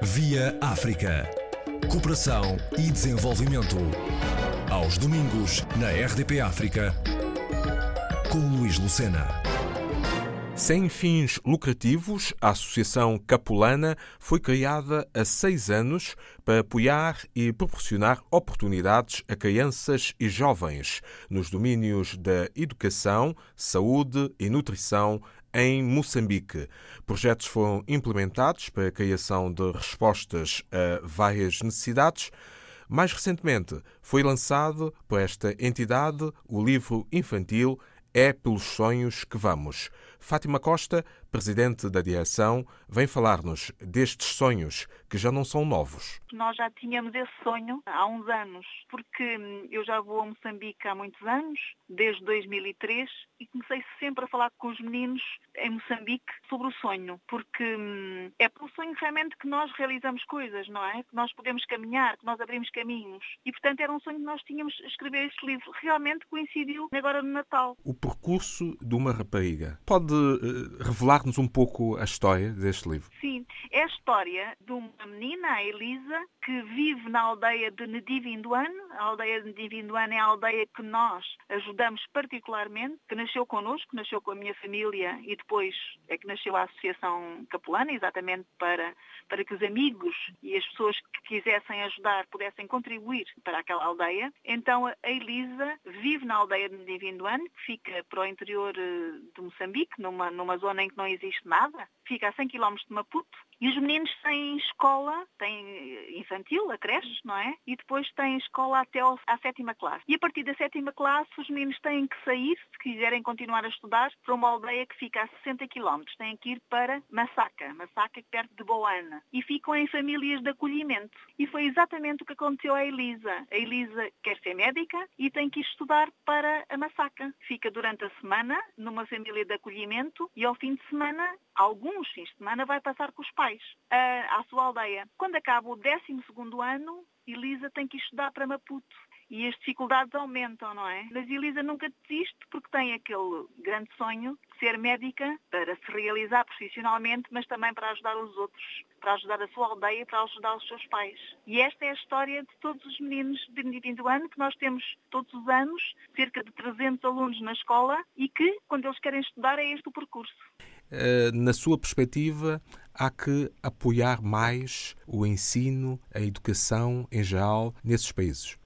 Via África. Cooperação e desenvolvimento. Aos domingos, na RDP África, com Luís Lucena. Sem fins lucrativos, a Associação Capulana foi criada há seis anos para apoiar e proporcionar oportunidades a crianças e jovens nos domínios da educação, saúde e nutrição em Moçambique. Projetos foram implementados para a criação de respostas a várias necessidades. Mais recentemente, foi lançado por esta entidade o livro infantil É pelos Sonhos que Vamos. Fátima Costa, presidente da direção, vem falar-nos destes sonhos que já não são novos. Nós já tínhamos esse sonho há uns anos, porque eu já vou a Moçambique há muitos anos, desde 2003, e comecei sempre a falar com os meninos em Moçambique sobre o sonho, porque hum, é pelo sonho realmente que nós realizamos coisas, não é? Que nós podemos caminhar, que nós abrimos caminhos. E, portanto, era um sonho que nós tínhamos escrever este livro. Realmente coincidiu agora no Natal. O percurso de uma rapariga. Pode uh, revelar-nos um pouco a história deste livro? Sim, é a história de uma menina, a Elisa, que vive na aldeia de Nedivinduan. A aldeia de Nedivinduan é a aldeia que nós ajudamos particularmente, que nasceu connosco, nasceu com a minha família e depois é que nasceu a Associação Capulana, exatamente para, para que os amigos e as pessoas que quisessem ajudar pudessem contribuir para aquela aldeia. Então a Elisa vive na aldeia de Nedivinduan, que fica para o interior eh, de Moçambique, numa, numa zona em que não existe nada, fica a 100 km de Maputo, e os meninos têm escola, têm infantil, a creche, não é? E depois têm escola até à sétima classe. E a partir da sétima classe, os meninos têm que sair, se quiserem continuar a estudar, para uma aldeia que fica a 60 km. Têm que ir para Massaca, Massaca perto de Boana. E ficam em famílias de acolhimento. E foi exatamente o que aconteceu à Elisa. A Elisa quer ser médica e tem que ir estudar para a Massaca. Fica durante a semana numa família de acolhimento e ao fim de semana, alguns fins de semana, vai passar com os pais à sua aldeia. Quando acaba o 12 ano, Elisa tem que estudar para Maputo e as dificuldades aumentam, não é? Mas Elisa nunca desiste porque tem aquele grande sonho de ser médica para se realizar profissionalmente, mas também para ajudar os outros, para ajudar a sua aldeia, para ajudar os seus pais. E esta é a história de todos os meninos de 20 ano que nós temos todos os anos, cerca de 300 alunos na escola e que, quando eles querem estudar, é este o percurso. Eh, na sua perspectiva, há que apoiar mais o ensino, a educação em geral nesses países?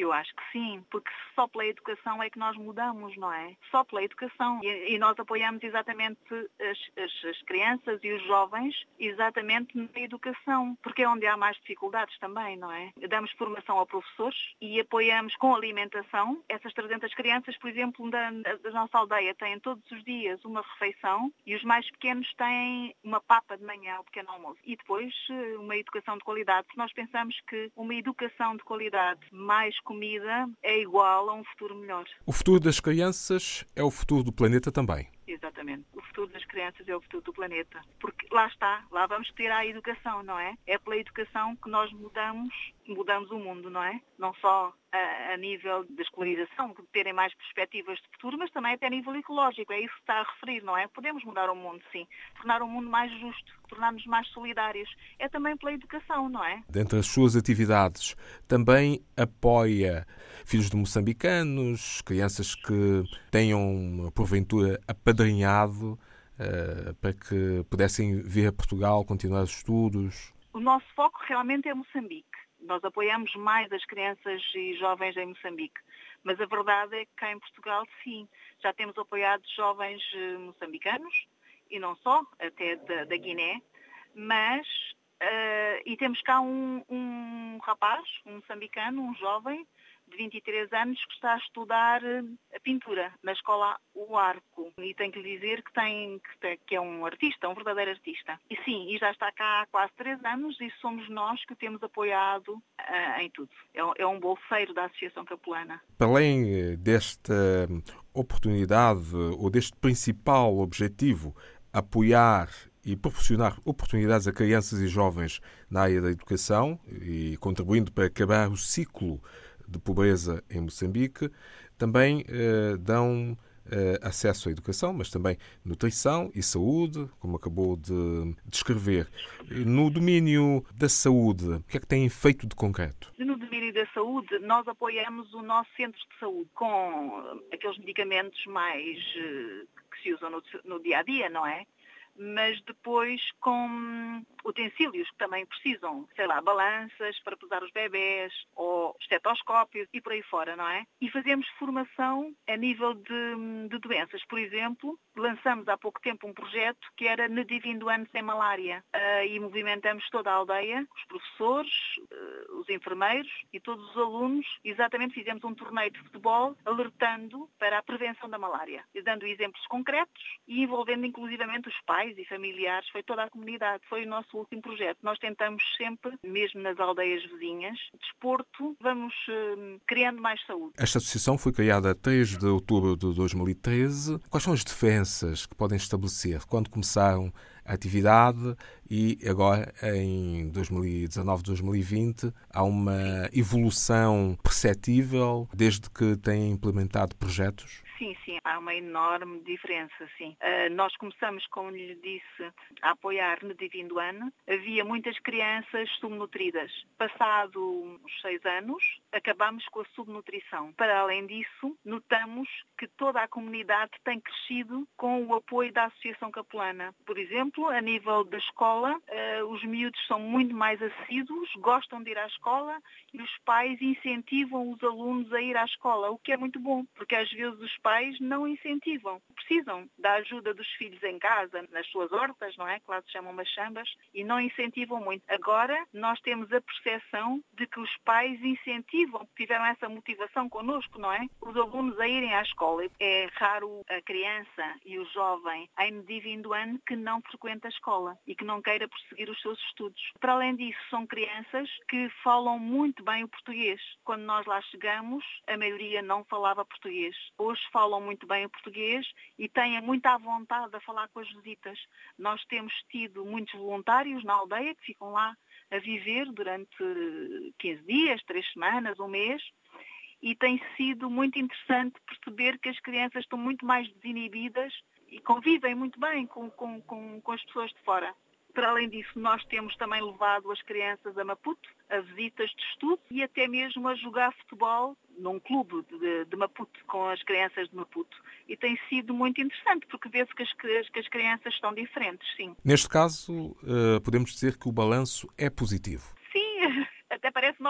Eu, acho que sim, porque só pela educação é que nós mudamos, não é? Só pela educação. E, e nós apoiamos exatamente as, as, as, crianças e os jovens exatamente na educação, porque é onde há mais dificuldades também, não é? Damos formação a professores e apoiamos com alimentação. Essas 300 crianças, por exemplo, da, da nossa aldeia têm todos os dias uma refeição e os mais pequenos têm uma papa de manhã, o pequeno almoço. E depois eh, uma educação de qualidade. Nós pensamos que uma educação de qualidade mais comida é igual a um futuro melhor. O futuro das crianças é o futuro do planeta também. Exatamente. O futuro das crianças é o futuro do planeta. Porque lá está, lá vamos ter a educação, não é? É pela educação que nós mudamos, mudamos o mundo, não é? Não só a, a nível da escolarização, de terem mais perspectivas de futuro, mas também até a nível ecológico. É isso que está a referir, não é? Podemos mudar o mundo, sim. Tornar o mundo mais justo, tornar-nos mais solidários. É também pela educação, não é? Dentre as suas atividades, também apoia filhos de moçambicanos, crianças que tenham, porventura, apadrinhado uh, para que pudessem vir a Portugal, continuar os estudos? O nosso foco realmente é Moçambique. Nós apoiamos mais as crianças e jovens em Moçambique. Mas a verdade é que cá em Portugal, sim, já temos apoiado jovens eh, moçambicanos, e não só, até da, da Guiné, mas, uh, e temos cá um, um rapaz, um moçambicano, um jovem, de 23 anos que está a estudar eh, a pintura na escola O Arco. E tenho que lhe dizer que, tem, que é um artista, um verdadeiro artista. E sim, e já está cá há quase 3 anos e somos nós que o temos apoiado uh, em tudo. É, é um bolseiro da Associação Capulana. Para além eh, desta oportunidade ou deste principal objetivo, apoiar e proporcionar oportunidades a crianças e jovens na área da educação e contribuindo para acabar o ciclo de pobreza em Moçambique, também eh, dão acesso à educação, mas também nutrição e saúde, como acabou de descrever. No domínio da saúde, o que é que têm feito de concreto? No domínio da saúde, nós apoiamos o nosso centro de saúde com aqueles medicamentos mais que se usam no, no dia a dia, não é? Mas depois com utensílios que também precisam, sei lá, balanças para pesar os bebés ou estetoscópios e por aí fora, não é? E fazemos formação a nível de, de doenças. Por exemplo, lançamos há pouco tempo um projeto que era Nedivindo Ano Sem Malária uh, e movimentamos toda a aldeia, os professores, uh, os enfermeiros e todos os alunos. Exatamente fizemos um torneio de futebol alertando para a prevenção da malária, dando exemplos concretos e envolvendo inclusivamente os pais e familiares, foi toda a comunidade, foi o nosso último projeto. Nós tentamos sempre, mesmo nas aldeias vizinhas, desporto, vamos uh, criando mais saúde. Esta associação foi criada a 3 de outubro de 2013. Quais são as diferenças que podem estabelecer quando começaram a atividade e agora em 2019, 2020 há uma evolução perceptível desde que têm implementado projetos? Sim, sim, há uma enorme diferença, sim. Uh, nós começamos, como lhe disse, a apoiar no Divino Ano. Havia muitas crianças subnutridas. Passado uns seis anos, acabamos com a subnutrição. Para além disso, notamos que toda a comunidade tem crescido com o apoio da Associação Capelana. Por exemplo, a nível da escola, uh, os miúdos são muito mais assíduos, gostam de ir à escola e os pais incentivam os alunos a ir à escola, o que é muito bom, porque às vezes os pais pais não incentivam. Precisam da ajuda dos filhos em casa, nas suas hortas, não é? Que lá se chamam machambas, e não incentivam muito. Agora, nós temos a percepção de que os pais incentivam, tiveram essa motivação connosco, não é? Os alunos a irem à escola. É raro a criança e o jovem em divino ano que não frequenta a escola e que não queira prosseguir os seus estudos. Para além disso, são crianças que falam muito bem o português. Quando nós lá chegamos, a maioria não falava português. Hoje falam muito bem o português e têm muita vontade de falar com as visitas. Nós temos tido muitos voluntários na aldeia que ficam lá a viver durante 15 dias, 3 semanas, um mês, e tem sido muito interessante perceber que as crianças estão muito mais desinibidas e convivem muito bem com, com, com, com as pessoas de fora. Para além disso, nós temos também levado as crianças a Maputo, a visitas de estudo e até mesmo a jogar futebol num clube de, de Maputo com as crianças de Maputo. E tem sido muito interessante, porque vê-se que as, que as crianças estão diferentes, sim. Neste caso, eh, podemos dizer que o balanço é positivo.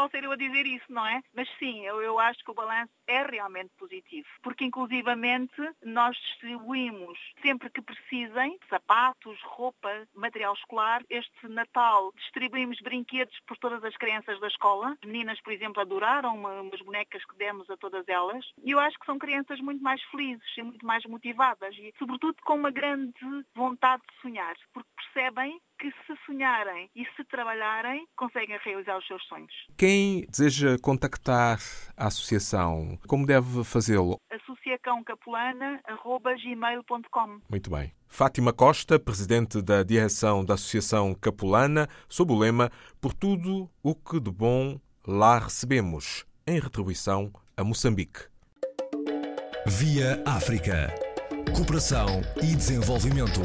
Mal ser eu a dizer isso, não é? Mas sim, eu, eu acho que o balanço é realmente positivo, porque inclusivamente nós distribuímos sempre que precisem sapatos, roupa, material escolar. Este Natal distribuímos brinquedos por todas as crianças da escola. As meninas, por exemplo, adoraram uma, umas bonecas que demos a todas elas. E eu acho que são crianças muito mais felizes e muito mais motivadas e, sobretudo, com uma grande vontade de sonhar, porque percebem que se sonharem e se trabalharem, conseguem realizar os seus sonhos. Quem deseja contactar a associação, como deve fazê-lo? associacãocapulana.gmail.com Muito bem. Fátima Costa, presidente da direção da Associação Capulana, sob o lema Por tudo o que de bom lá recebemos, em retribuição a Moçambique. Via África. Cooperação e desenvolvimento.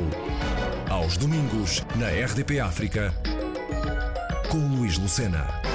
Aos domingos, na RDP África, com Luís Lucena.